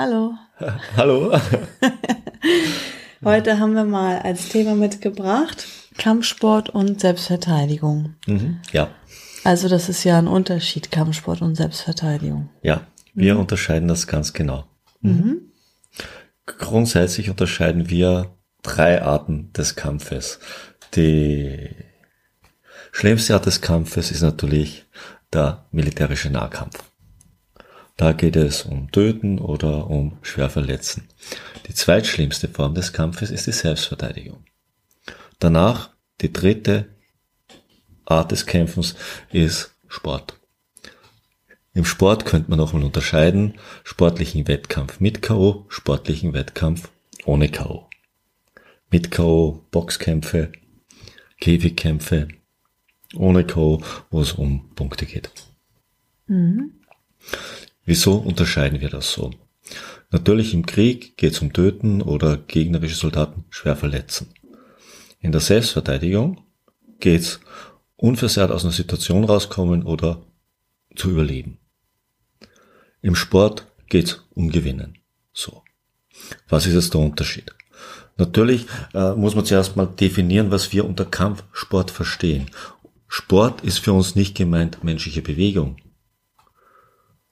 Hallo. Hallo. Heute haben wir mal als Thema mitgebracht Kampfsport und Selbstverteidigung. Mhm, ja. Also das ist ja ein Unterschied, Kampfsport und Selbstverteidigung. Ja, wir mhm. unterscheiden das ganz genau. Mhm. Grundsätzlich unterscheiden wir drei Arten des Kampfes. Die schlimmste Art des Kampfes ist natürlich der militärische Nahkampf. Da geht es um Töten oder um Schwerverletzen. Die zweitschlimmste Form des Kampfes ist die Selbstverteidigung. Danach die dritte Art des Kämpfens ist Sport. Im Sport könnte man nochmal unterscheiden, sportlichen Wettkampf mit K.O., sportlichen Wettkampf ohne K.O. Mit K.O. Boxkämpfe, Käfigkämpfe, ohne K.O., wo es um Punkte geht. Mhm. Wieso unterscheiden wir das so? Natürlich im Krieg geht es um Töten oder gegnerische Soldaten schwer verletzen. In der Selbstverteidigung geht es unversehrt aus einer Situation rauskommen oder zu überleben. Im Sport geht es um Gewinnen. So. Was ist jetzt der Unterschied? Natürlich äh, muss man zuerst mal definieren, was wir unter Kampfsport verstehen. Sport ist für uns nicht gemeint menschliche Bewegung.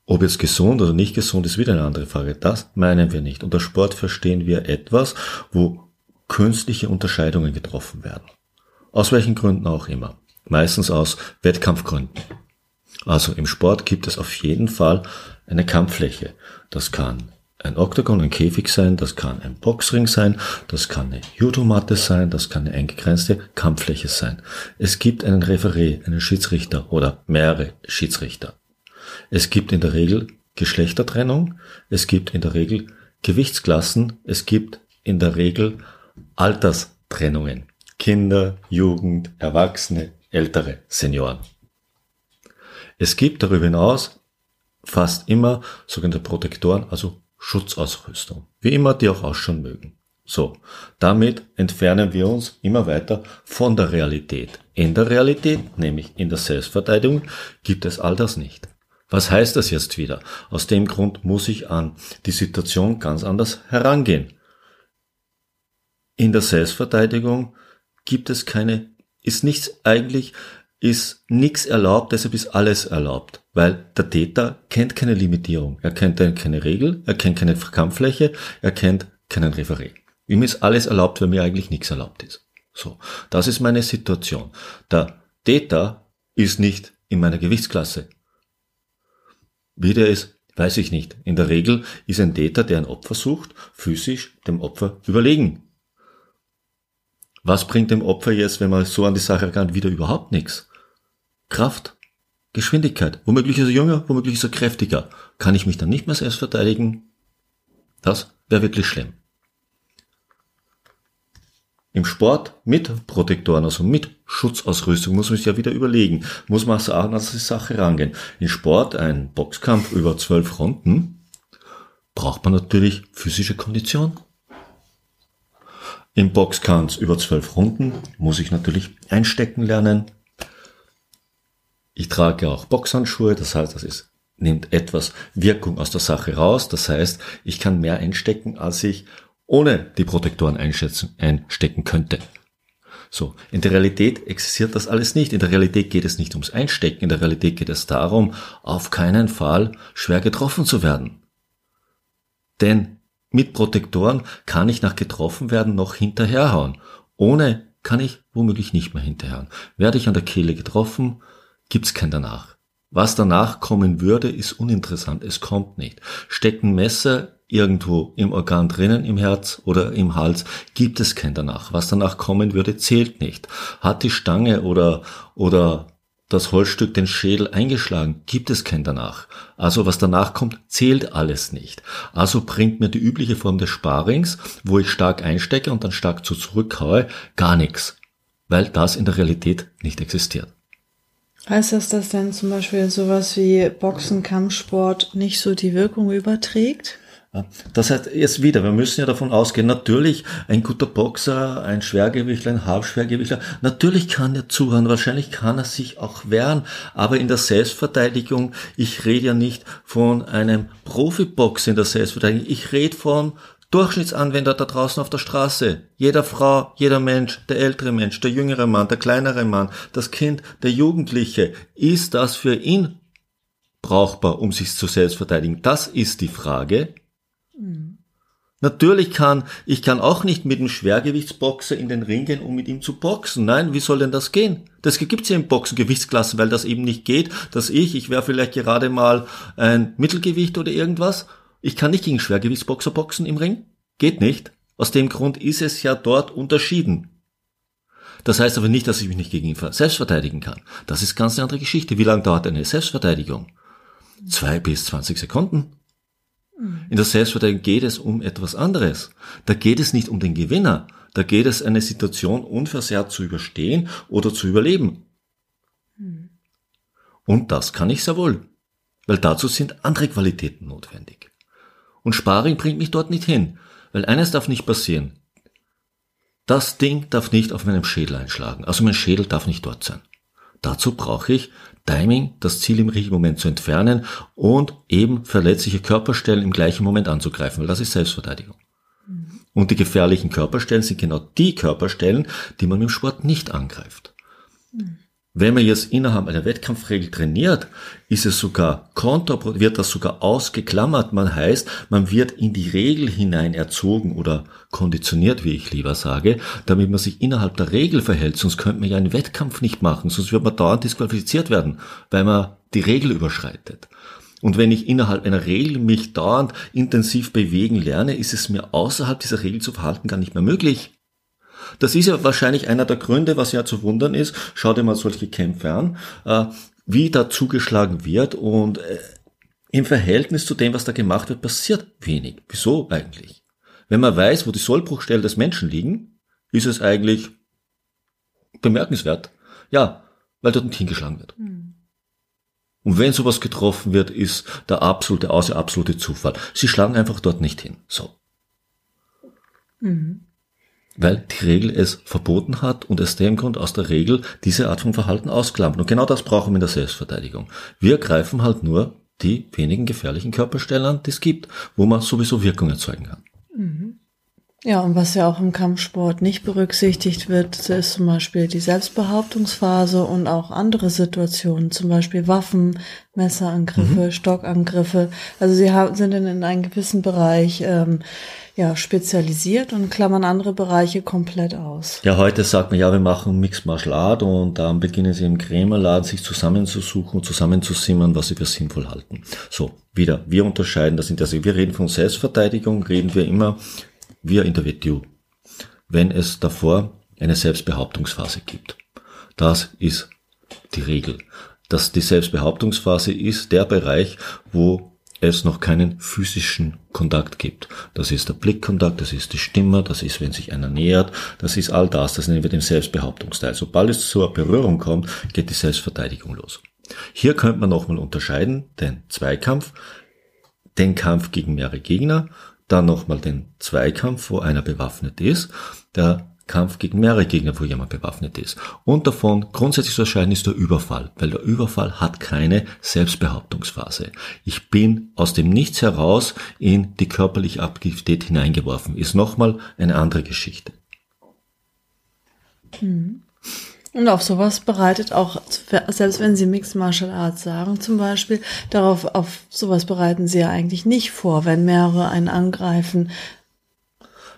Ob jetzt gesund oder nicht gesund ist wieder eine andere Frage. Das meinen wir nicht. Unter Sport verstehen wir etwas, wo künstliche Unterscheidungen getroffen werden. Aus welchen Gründen auch immer. Meistens aus Wettkampfgründen. Also im Sport gibt es auf jeden Fall eine Kampffläche. Das kann ein Oktagon, ein Käfig sein, das kann ein Boxring sein, das kann eine Judomatte sein, das kann eine eingegrenzte Kampffläche sein. Es gibt einen Referee, einen Schiedsrichter oder mehrere Schiedsrichter. Es gibt in der Regel Geschlechtertrennung, es gibt in der Regel Gewichtsklassen, es gibt in der Regel Alterstrennungen. Kinder, Jugend, Erwachsene, Ältere, Senioren. Es gibt darüber hinaus fast immer sogenannte Protektoren, also Schutzausrüstung. Wie immer die auch ausschauen mögen. So, damit entfernen wir uns immer weiter von der Realität. In der Realität, nämlich in der Selbstverteidigung, gibt es all das nicht. Was heißt das jetzt wieder? Aus dem Grund muss ich an die Situation ganz anders herangehen. In der Selbstverteidigung gibt es keine, ist nichts eigentlich, ist nichts erlaubt, deshalb ist alles erlaubt, weil der Täter kennt keine Limitierung, er kennt keine Regel, er kennt keine Kampffläche, er kennt keinen Referé. Ihm ist alles erlaubt, weil mir eigentlich nichts erlaubt ist. So, das ist meine Situation. Der Täter ist nicht in meiner Gewichtsklasse. Wie der ist, weiß ich nicht. In der Regel ist ein Täter, der ein Opfer sucht, physisch dem Opfer überlegen. Was bringt dem Opfer jetzt, wenn man so an die Sache rangeht, wieder überhaupt nichts? Kraft, Geschwindigkeit. Womöglich ist er jünger, womöglich ist er kräftiger. Kann ich mich dann nicht mehr selbst verteidigen? Das wäre wirklich schlimm. Im Sport mit Protektoren, also mit Schutzausrüstung, muss man sich ja wieder überlegen, muss man auch an die Sache rangehen. Im Sport, ein Boxkampf über zwölf Runden, braucht man natürlich physische Kondition. Im Boxkampf über zwölf Runden muss ich natürlich einstecken lernen. Ich trage auch Boxhandschuhe, das heißt, das ist, nimmt etwas Wirkung aus der Sache raus. Das heißt, ich kann mehr einstecken, als ich ohne die Protektoren einstecken könnte. So, in der Realität existiert das alles nicht. In der Realität geht es nicht ums Einstecken, in der Realität geht es darum, auf keinen Fall schwer getroffen zu werden. Denn mit Protektoren kann ich nach getroffen werden noch hinterherhauen. Ohne kann ich womöglich nicht mehr hinterherhauen. Werde ich an der Kehle getroffen, gibt's kein danach. Was danach kommen würde, ist uninteressant. Es kommt nicht. Stecken Messer irgendwo im Organ drinnen, im Herz oder im Hals, gibt es kein danach. Was danach kommen würde, zählt nicht. Hat die Stange oder, oder das Holzstück den Schädel eingeschlagen, gibt es kein danach. Also was danach kommt, zählt alles nicht. Also bringt mir die übliche Form des Sparings, wo ich stark einstecke und dann stark zu zurückhaue, gar nichts. Weil das in der Realität nicht existiert. Heißt das, dass denn zum Beispiel sowas wie Boxen, Kampfsport nicht so die Wirkung überträgt? Das heißt, jetzt wieder, wir müssen ja davon ausgehen, natürlich ein guter Boxer, ein Schwergewichtler, ein Halbschwergewichtler, natürlich kann er zuhören, wahrscheinlich kann er sich auch wehren, aber in der Selbstverteidigung, ich rede ja nicht von einem Profiboxer in der Selbstverteidigung, ich rede von Durchschnittsanwender da draußen auf der Straße. Jeder Frau, jeder Mensch, der ältere Mensch, der jüngere Mann, der kleinere Mann, das Kind, der Jugendliche, ist das für ihn brauchbar, um sich zu selbst verteidigen? Das ist die Frage. Mhm. Natürlich kann, ich kann auch nicht mit einem Schwergewichtsboxer in den Ring gehen, um mit ihm zu boxen. Nein, wie soll denn das gehen? Das gibt's ja im Boxen Gewichtsklassen, weil das eben nicht geht, dass ich, ich wäre vielleicht gerade mal ein Mittelgewicht oder irgendwas, ich kann nicht gegen Schwergewichtsboxer boxen im Ring. Geht nicht. Aus dem Grund ist es ja dort unterschieden. Das heißt aber nicht, dass ich mich nicht gegen ihn selbst verteidigen kann. Das ist ganz eine andere Geschichte. Wie lange dauert eine Selbstverteidigung? Zwei bis zwanzig Sekunden. Mhm. In der Selbstverteidigung geht es um etwas anderes. Da geht es nicht um den Gewinner. Da geht es eine Situation unversehrt zu überstehen oder zu überleben. Mhm. Und das kann ich sehr wohl. Weil dazu sind andere Qualitäten notwendig. Und Sparring bringt mich dort nicht hin. Weil eines darf nicht passieren. Das Ding darf nicht auf meinem Schädel einschlagen. Also mein Schädel darf nicht dort sein. Dazu brauche ich Timing, das Ziel im richtigen Moment zu entfernen und eben verletzliche Körperstellen im gleichen Moment anzugreifen, weil das ist Selbstverteidigung. Mhm. Und die gefährlichen Körperstellen sind genau die Körperstellen, die man im Sport nicht angreift. Mhm. Wenn man jetzt innerhalb einer Wettkampfregel trainiert, ist es sogar kontraproduktiv, wird das sogar ausgeklammert. Man heißt, man wird in die Regel hinein erzogen oder konditioniert, wie ich lieber sage, damit man sich innerhalb der Regel verhält. Sonst könnte man ja einen Wettkampf nicht machen, sonst wird man dauernd disqualifiziert werden, weil man die Regel überschreitet. Und wenn ich innerhalb einer Regel mich dauernd intensiv bewegen lerne, ist es mir außerhalb dieser Regel zu verhalten gar nicht mehr möglich. Das ist ja wahrscheinlich einer der Gründe, was ja zu wundern ist. Schau dir mal solche Kämpfe an, äh, wie da zugeschlagen wird und äh, im Verhältnis zu dem, was da gemacht wird, passiert wenig. Wieso eigentlich? Wenn man weiß, wo die Sollbruchstellen des Menschen liegen, ist es eigentlich bemerkenswert. Ja, weil dort nicht hingeschlagen wird. Mhm. Und wenn sowas getroffen wird, ist der absolute, außer absolute Zufall. Sie schlagen einfach dort nicht hin. So. Mhm weil die Regel es verboten hat und es dem Grund aus der Regel diese Art von Verhalten ausklammert. Und genau das brauchen wir in der Selbstverteidigung. Wir greifen halt nur die wenigen gefährlichen Körperstellen an, die es gibt, wo man sowieso Wirkung erzeugen kann. Mhm. Ja, und was ja auch im Kampfsport nicht berücksichtigt wird, ist zum Beispiel die Selbstbehauptungsphase und auch andere Situationen, zum Beispiel Waffen, Messerangriffe, mhm. Stockangriffe. Also sie haben, sind in einem gewissen Bereich ähm, ja, spezialisiert und klammern andere Bereiche komplett aus. Ja, heute sagt man ja, wir machen Mixed Martial Art und dann beginnen sie im Krämerladen sich zusammenzusuchen und zusammenzusimmern, was sie für sinnvoll halten. So, wieder, wir unterscheiden das in der, wir reden von Selbstverteidigung, reden wir immer, wir in der WTU. Wenn es davor eine Selbstbehauptungsphase gibt. Das ist die Regel. Dass die Selbstbehauptungsphase ist der Bereich, wo es noch keinen physischen Kontakt gibt. Das ist der Blickkontakt, das ist die Stimme, das ist, wenn sich einer nähert, das ist all das, das nennen wir den Selbstbehauptungsteil. Sobald es zur Berührung kommt, geht die Selbstverteidigung los. Hier könnte man nochmal unterscheiden, den Zweikampf, den Kampf gegen mehrere Gegner, dann nochmal den Zweikampf, wo einer bewaffnet ist, der Kampf gegen mehrere Gegner, wo jemand bewaffnet ist. Und davon grundsätzlich zu erscheinen ist der Überfall, weil der Überfall hat keine Selbstbehauptungsphase. Ich bin aus dem Nichts heraus in die körperliche Aktivität hineingeworfen. Ist nochmal eine andere Geschichte. Mhm. Und auf sowas bereitet auch, selbst wenn Sie Mixed Martial Arts sagen zum Beispiel, darauf, auf sowas bereiten Sie ja eigentlich nicht vor, wenn mehrere einen angreifen,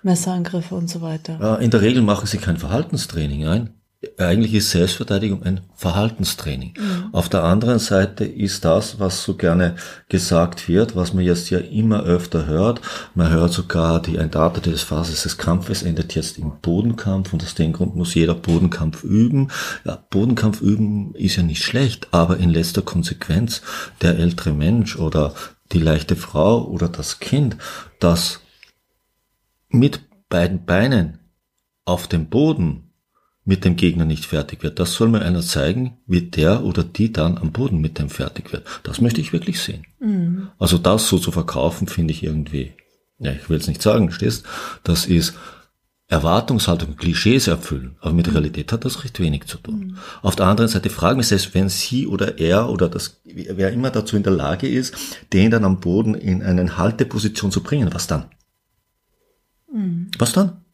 Messerangriffe und so weiter. In der Regel machen sie kein Verhaltenstraining ein. Eigentlich ist Selbstverteidigung ein Verhaltenstraining. Mhm. Auf der anderen Seite ist das, was so gerne gesagt wird, was man jetzt ja immer öfter hört. Man hört sogar, die des Phases des Kampfes endet jetzt im Bodenkampf und aus dem Grund muss jeder Bodenkampf üben. Ja, Bodenkampf üben ist ja nicht schlecht, aber in letzter Konsequenz der ältere Mensch oder die leichte Frau oder das Kind, das mit beiden Beinen auf dem Boden mit dem Gegner nicht fertig wird. Das soll mir einer zeigen, wie der oder die dann am Boden mit dem fertig wird. Das möchte ich wirklich sehen. Mhm. Also das so zu verkaufen, finde ich irgendwie, ja, ich will es nicht sagen, stehst, das ist Erwartungshaltung, Klischees erfüllen, aber mit Realität hat das recht wenig zu tun. Mhm. Auf der anderen Seite frage ich mich selbst, wenn sie oder er oder das, wer immer dazu in der Lage ist, den dann am Boden in eine Halteposition zu bringen, was dann? Mhm. Was dann?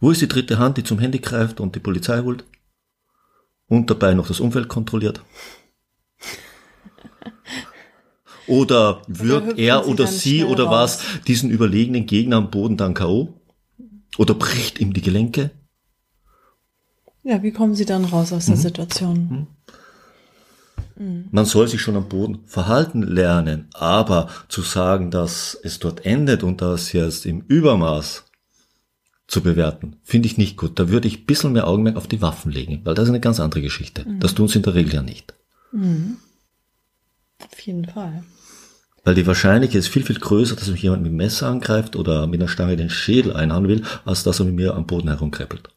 Wo ist die dritte Hand, die zum Handy greift und die Polizei holt? Und dabei noch das Umfeld kontrolliert? Oder wirkt oder er oder sie oder was diesen überlegenen Gegner am Boden dann K.O.? Oder bricht ihm die Gelenke? Ja, wie kommen sie dann raus aus der mhm. Situation? Mhm. Man soll sich schon am Boden verhalten lernen, aber zu sagen, dass es dort endet und dass jetzt im Übermaß zu bewerten. Finde ich nicht gut. Da würde ich ein bisschen mehr Augenmerk auf die Waffen legen, weil das ist eine ganz andere Geschichte. Mhm. Das tun sie in der Regel ja nicht. Mhm. Auf jeden Fall. Weil die Wahrscheinlichkeit ist viel, viel größer, dass mich jemand mit dem Messer angreift oder mit einer Stange den Schädel einhauen will, als dass er mit mir am Boden herumkreppelt.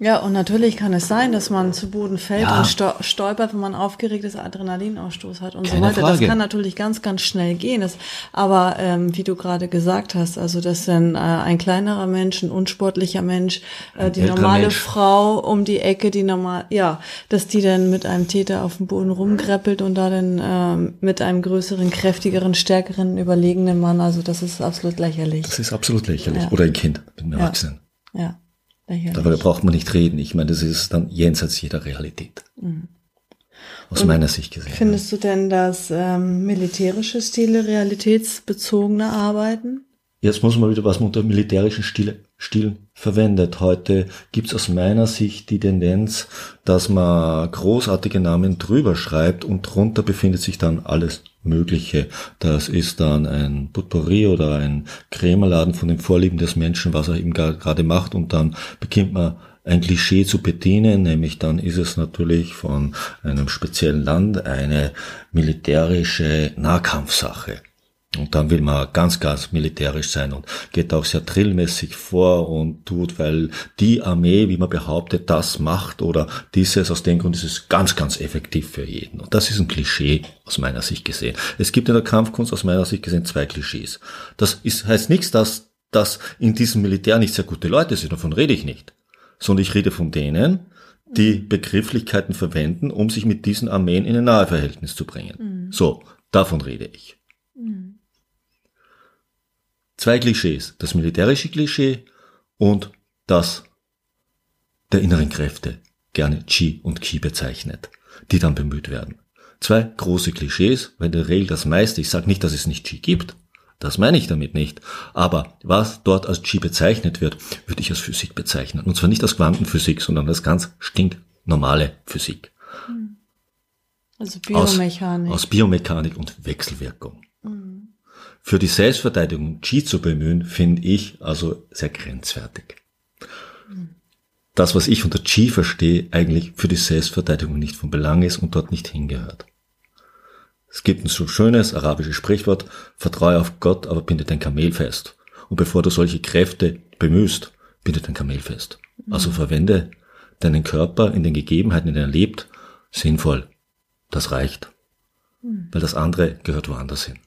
Ja, und natürlich kann es sein, dass man zu Boden fällt ja. und stolpert, wenn man aufgeregtes Adrenalinausstoß hat und Keine so weiter. Frage. Das kann natürlich ganz, ganz schnell gehen. Das, aber ähm, wie du gerade gesagt hast, also dass dann äh, ein kleinerer Mensch, ein unsportlicher Mensch, äh, die normale Mensch. Frau um die Ecke, die normal, ja, dass die dann mit einem Täter auf dem Boden rumgreppelt und da dann ähm, mit einem größeren, kräftigeren, stärkeren, überlegenen Mann. Also das ist absolut lächerlich. Das ist absolut lächerlich. Ja. Oder ein Kind mit einem Erwachsenen. Ja. Darüber braucht man nicht reden. Ich meine, das ist dann jenseits jeder Realität. Mhm. Aus Und meiner Sicht gesehen. Findest du denn, dass ähm, militärische Stile realitätsbezogene arbeiten? Jetzt muss man wieder, was man unter militärischen Stile, Stilen verwendet. Heute gibt es aus meiner Sicht die Tendenz, dass man großartige Namen drüber schreibt und drunter befindet sich dann alles Mögliche. Das ist dann ein Potpourri oder ein Krämerladen von den Vorlieben des Menschen, was er eben gerade macht und dann beginnt man ein Klischee zu bedienen, nämlich dann ist es natürlich von einem speziellen Land eine militärische Nahkampfsache. Und dann will man ganz, ganz militärisch sein und geht auch sehr drillmäßig vor und tut, weil die Armee, wie man behauptet, das macht oder dieses, aus dem Grund ist es ganz, ganz effektiv für jeden. Und das ist ein Klischee aus meiner Sicht gesehen. Es gibt in der Kampfkunst aus meiner Sicht gesehen zwei Klischees. Das ist, heißt nichts, dass, dass in diesem Militär nicht sehr gute Leute sind, davon rede ich nicht. Sondern ich rede von denen, die Begrifflichkeiten verwenden, um sich mit diesen Armeen in ein nahe Verhältnis zu bringen. Mhm. So, davon rede ich. Mhm. Zwei Klischees. Das militärische Klischee und das der inneren Kräfte, gerne Chi und Ki bezeichnet, die dann bemüht werden. Zwei große Klischees, weil in der Regel das meiste, ich sage nicht, dass es nicht Chi gibt, das meine ich damit nicht, aber was dort als Chi bezeichnet wird, würde ich als Physik bezeichnen. Und zwar nicht als Quantenphysik, sondern als ganz stinknormale Physik. Also Biomechanik. Aus, aus Biomechanik und Wechselwirkung. Für die Selbstverteidigung Qi zu bemühen, finde ich also sehr grenzwertig. Das, was ich unter Qi verstehe, eigentlich für die Selbstverteidigung nicht von Belang ist und dort nicht hingehört. Es gibt ein so schönes arabisches Sprichwort, vertraue auf Gott, aber binde dein Kamel fest. Und bevor du solche Kräfte bemühst, binde dein Kamel fest. Also verwende deinen Körper in den Gegebenheiten, in denen er lebt, sinnvoll. Das reicht. Weil das andere gehört woanders hin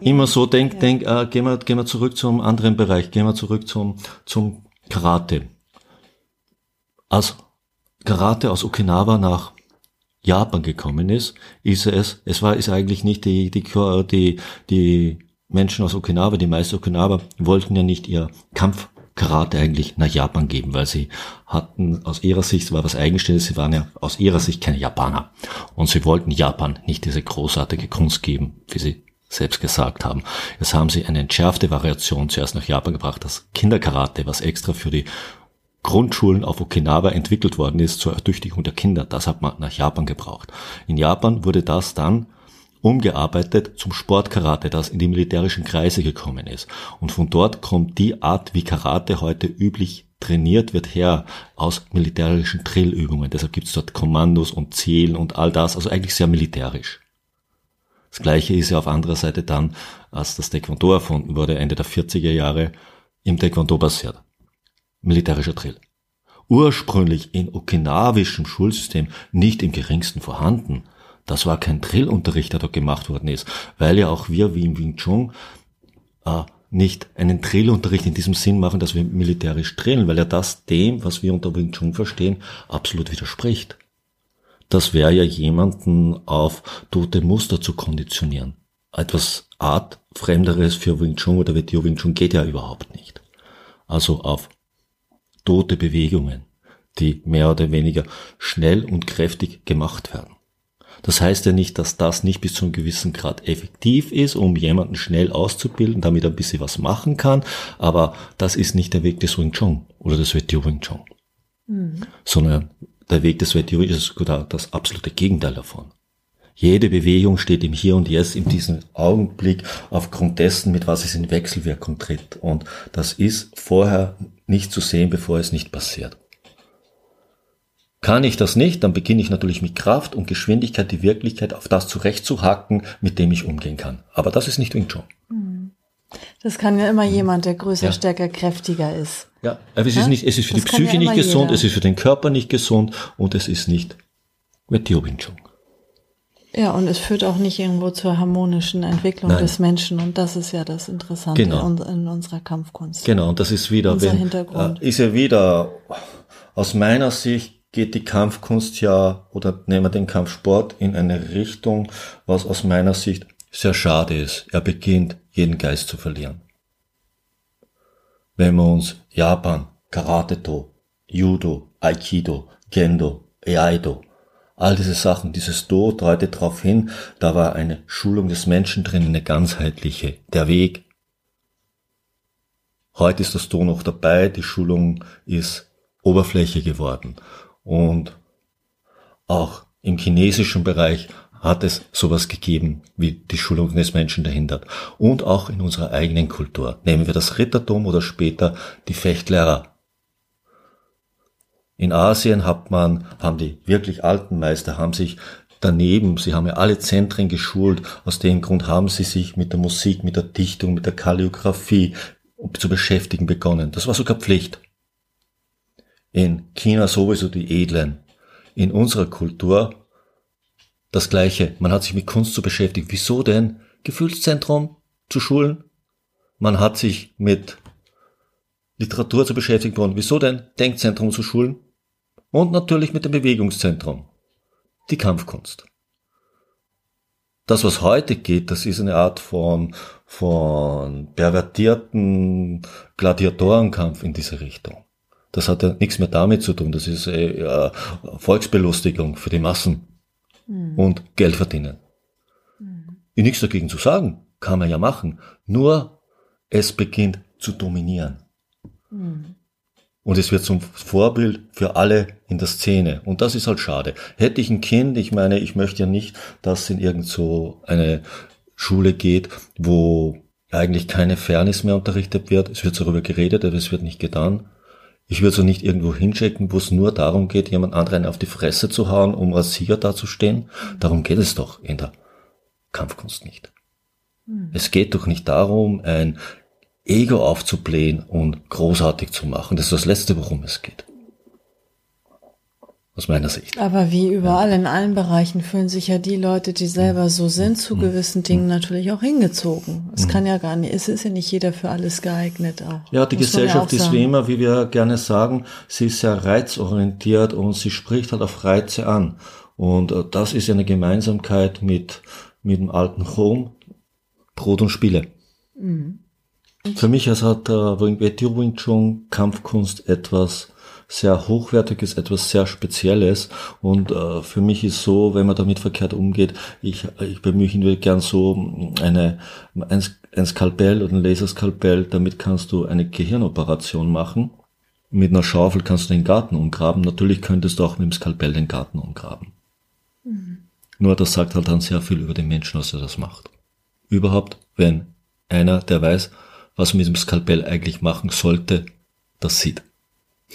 immer so denk, ja. denk, äh, gehen wir, gehen wir zurück zum anderen Bereich, gehen wir zurück zum, zum Karate. Als Karate aus Okinawa nach Japan gekommen ist, ist es, es war, ist eigentlich nicht die, die, die, die Menschen aus Okinawa, die meisten Okinawa wollten ja nicht ihr Kampf Karate eigentlich nach Japan geben, weil sie hatten aus ihrer Sicht, war was Eigenständiges, sie waren ja aus ihrer Sicht keine Japaner. Und sie wollten Japan nicht diese großartige Kunst geben, wie sie selbst gesagt haben. Jetzt haben sie eine entschärfte Variation zuerst nach Japan gebracht, das Kinderkarate, was extra für die Grundschulen auf Okinawa entwickelt worden ist zur Ertüchtigung der Kinder. Das hat man nach Japan gebraucht. In Japan wurde das dann umgearbeitet zum Sportkarate, das in die militärischen Kreise gekommen ist. Und von dort kommt die Art, wie Karate heute üblich trainiert wird, her aus militärischen Drillübungen. Deshalb gibt es dort Kommandos und Zielen und all das, also eigentlich sehr militärisch. Das gleiche ist ja auf anderer Seite dann, als das Taekwondo erfunden wurde, Ende der 40er Jahre, im Taekwondo basiert. Militärischer Drill. Ursprünglich in okinawischem Schulsystem nicht im geringsten vorhanden. Das war kein Drillunterricht, der dort gemacht worden ist, weil ja auch wir wie im Wing Chun äh, nicht einen Drillunterricht in diesem Sinn machen, dass wir militärisch drillen, weil ja das dem, was wir unter Wing Chun verstehen, absolut widerspricht. Das wäre ja jemanden auf tote Muster zu konditionieren. Etwas artfremderes für Wing Chun oder WTO Wing Chun geht ja überhaupt nicht. Also auf tote Bewegungen, die mehr oder weniger schnell und kräftig gemacht werden. Das heißt ja nicht, dass das nicht bis zu einem gewissen Grad effektiv ist, um jemanden schnell auszubilden, damit er ein bisschen was machen kann, aber das ist nicht der Weg des Wing Chun oder des WTO Wing Chun. Mhm. Sondern der Weg des WTO ist das absolute Gegenteil davon. Jede Bewegung steht im Hier und Jetzt in diesem Augenblick aufgrund dessen, mit was es in Wechselwirkung tritt. Und das ist vorher nicht zu sehen, bevor es nicht passiert. Kann ich das nicht, dann beginne ich natürlich mit Kraft und Geschwindigkeit die Wirklichkeit auf das zurechtzuhacken, mit dem ich umgehen kann. Aber das ist nicht Wing Chun. Hm. Das kann ja immer hm. jemand, der größer, ja. stärker, kräftiger ist. Ja, aber es ist nicht, es ist für das die Psyche ja nicht gesund, jeder. es ist für den Körper nicht gesund und es ist nicht Meteo Wing Chun. Ja, und es führt auch nicht irgendwo zur harmonischen Entwicklung Nein. des Menschen. Und das ist ja das Interessante genau. in, in, unserer Kampfkunst. Genau, und das ist wieder, Unser wenn, Hintergrund. Äh, ist ja wieder aus meiner Sicht geht die Kampfkunst ja oder nehmen wir den Kampfsport in eine Richtung, was aus meiner Sicht sehr schade ist. Er beginnt jeden Geist zu verlieren. Wenn wir uns Japan, Karate-Do, Judo, Aikido, Kendo, Eido, all diese Sachen, dieses Do deutet darauf hin, da war eine Schulung des Menschen drin, eine ganzheitliche, der Weg. Heute ist das Do noch dabei, die Schulung ist Oberfläche geworden. Und auch im chinesischen Bereich hat es sowas gegeben wie die Schulung des Menschen dahinter. Und auch in unserer eigenen Kultur. Nehmen wir das Rittertum oder später die Fechtlehrer. In Asien hat man, haben die wirklich alten Meister, haben sich daneben, sie haben ja alle Zentren geschult, aus dem Grund haben sie sich mit der Musik, mit der Dichtung, mit der Kalligraphie zu beschäftigen begonnen. Das war sogar Pflicht. In China sowieso die Edlen. In unserer Kultur das Gleiche. Man hat sich mit Kunst zu beschäftigen. Wieso denn? Gefühlszentrum zu schulen? Man hat sich mit Literatur zu beschäftigen worden. Wieso denn? Denkzentrum zu schulen? Und natürlich mit dem Bewegungszentrum. Die Kampfkunst. Das, was heute geht, das ist eine Art von, von pervertierten Gladiatorenkampf in diese Richtung. Das hat ja nichts mehr damit zu tun. Das ist äh, Volksbelustigung für die Massen mhm. und Geld verdienen. Mhm. Nichts dagegen zu sagen, kann man ja machen. Nur es beginnt zu dominieren. Mhm. Und es wird zum Vorbild für alle in der Szene. Und das ist halt schade. Hätte ich ein Kind, ich meine, ich möchte ja nicht, dass in irgend so eine Schule geht, wo eigentlich keine Fairness mehr unterrichtet wird. Es wird darüber geredet, aber es wird nicht getan. Ich würde so nicht irgendwo hinschicken, wo es nur darum geht, jemand anderen auf die Fresse zu hauen, um als Sieger dazustehen. Darum geht es doch in der Kampfkunst nicht. Hm. Es geht doch nicht darum, ein Ego aufzublähen und großartig zu machen. Das ist das Letzte, worum es geht aus meiner Sicht. Aber wie überall ja. in allen Bereichen fühlen sich ja die Leute, die selber so sind, zu mhm. gewissen Dingen mhm. natürlich auch hingezogen. Es mhm. kann ja gar nicht, es ist ja nicht jeder für alles geeignet auch. Ja, die Gesellschaft ja ist wie immer, wie wir gerne sagen, sie ist sehr reizorientiert und sie spricht halt auf Reize an. Und äh, das ist ja eine Gemeinsamkeit mit, mit dem alten Rom, Brot und Spiele. Mhm. Für mich als hat äh, Wing Chun Kampfkunst etwas sehr hochwertiges, etwas sehr Spezielles. Und äh, für mich ist so, wenn man damit verkehrt umgeht, ich, ich bemühe ihn gern so eine, ein, ein Skalpell oder ein Laserskalpell, damit kannst du eine Gehirnoperation machen. mit einer Schaufel kannst du den Garten umgraben. Natürlich könntest du auch mit dem Skalpell den Garten umgraben. Mhm. Nur das sagt halt dann sehr viel über den Menschen, was er das macht. Überhaupt, wenn einer, der weiß, was man mit dem Skalpell eigentlich machen sollte, das sieht.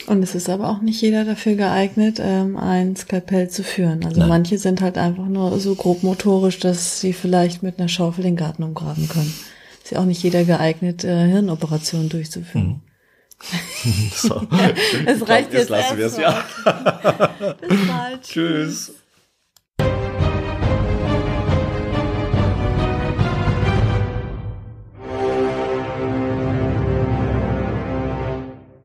Und es ist aber auch nicht jeder dafür geeignet, ähm, ein Skalpell zu führen. Also Nein. manche sind halt einfach nur so grob motorisch, dass sie vielleicht mit einer Schaufel den Garten umgraben können. Ist ja auch nicht jeder geeignet, äh, Hirnoperationen durchzuführen. Mhm. so. es reicht glaub, jetzt, jetzt lassen wir es, ja. Bis bald. Tschüss.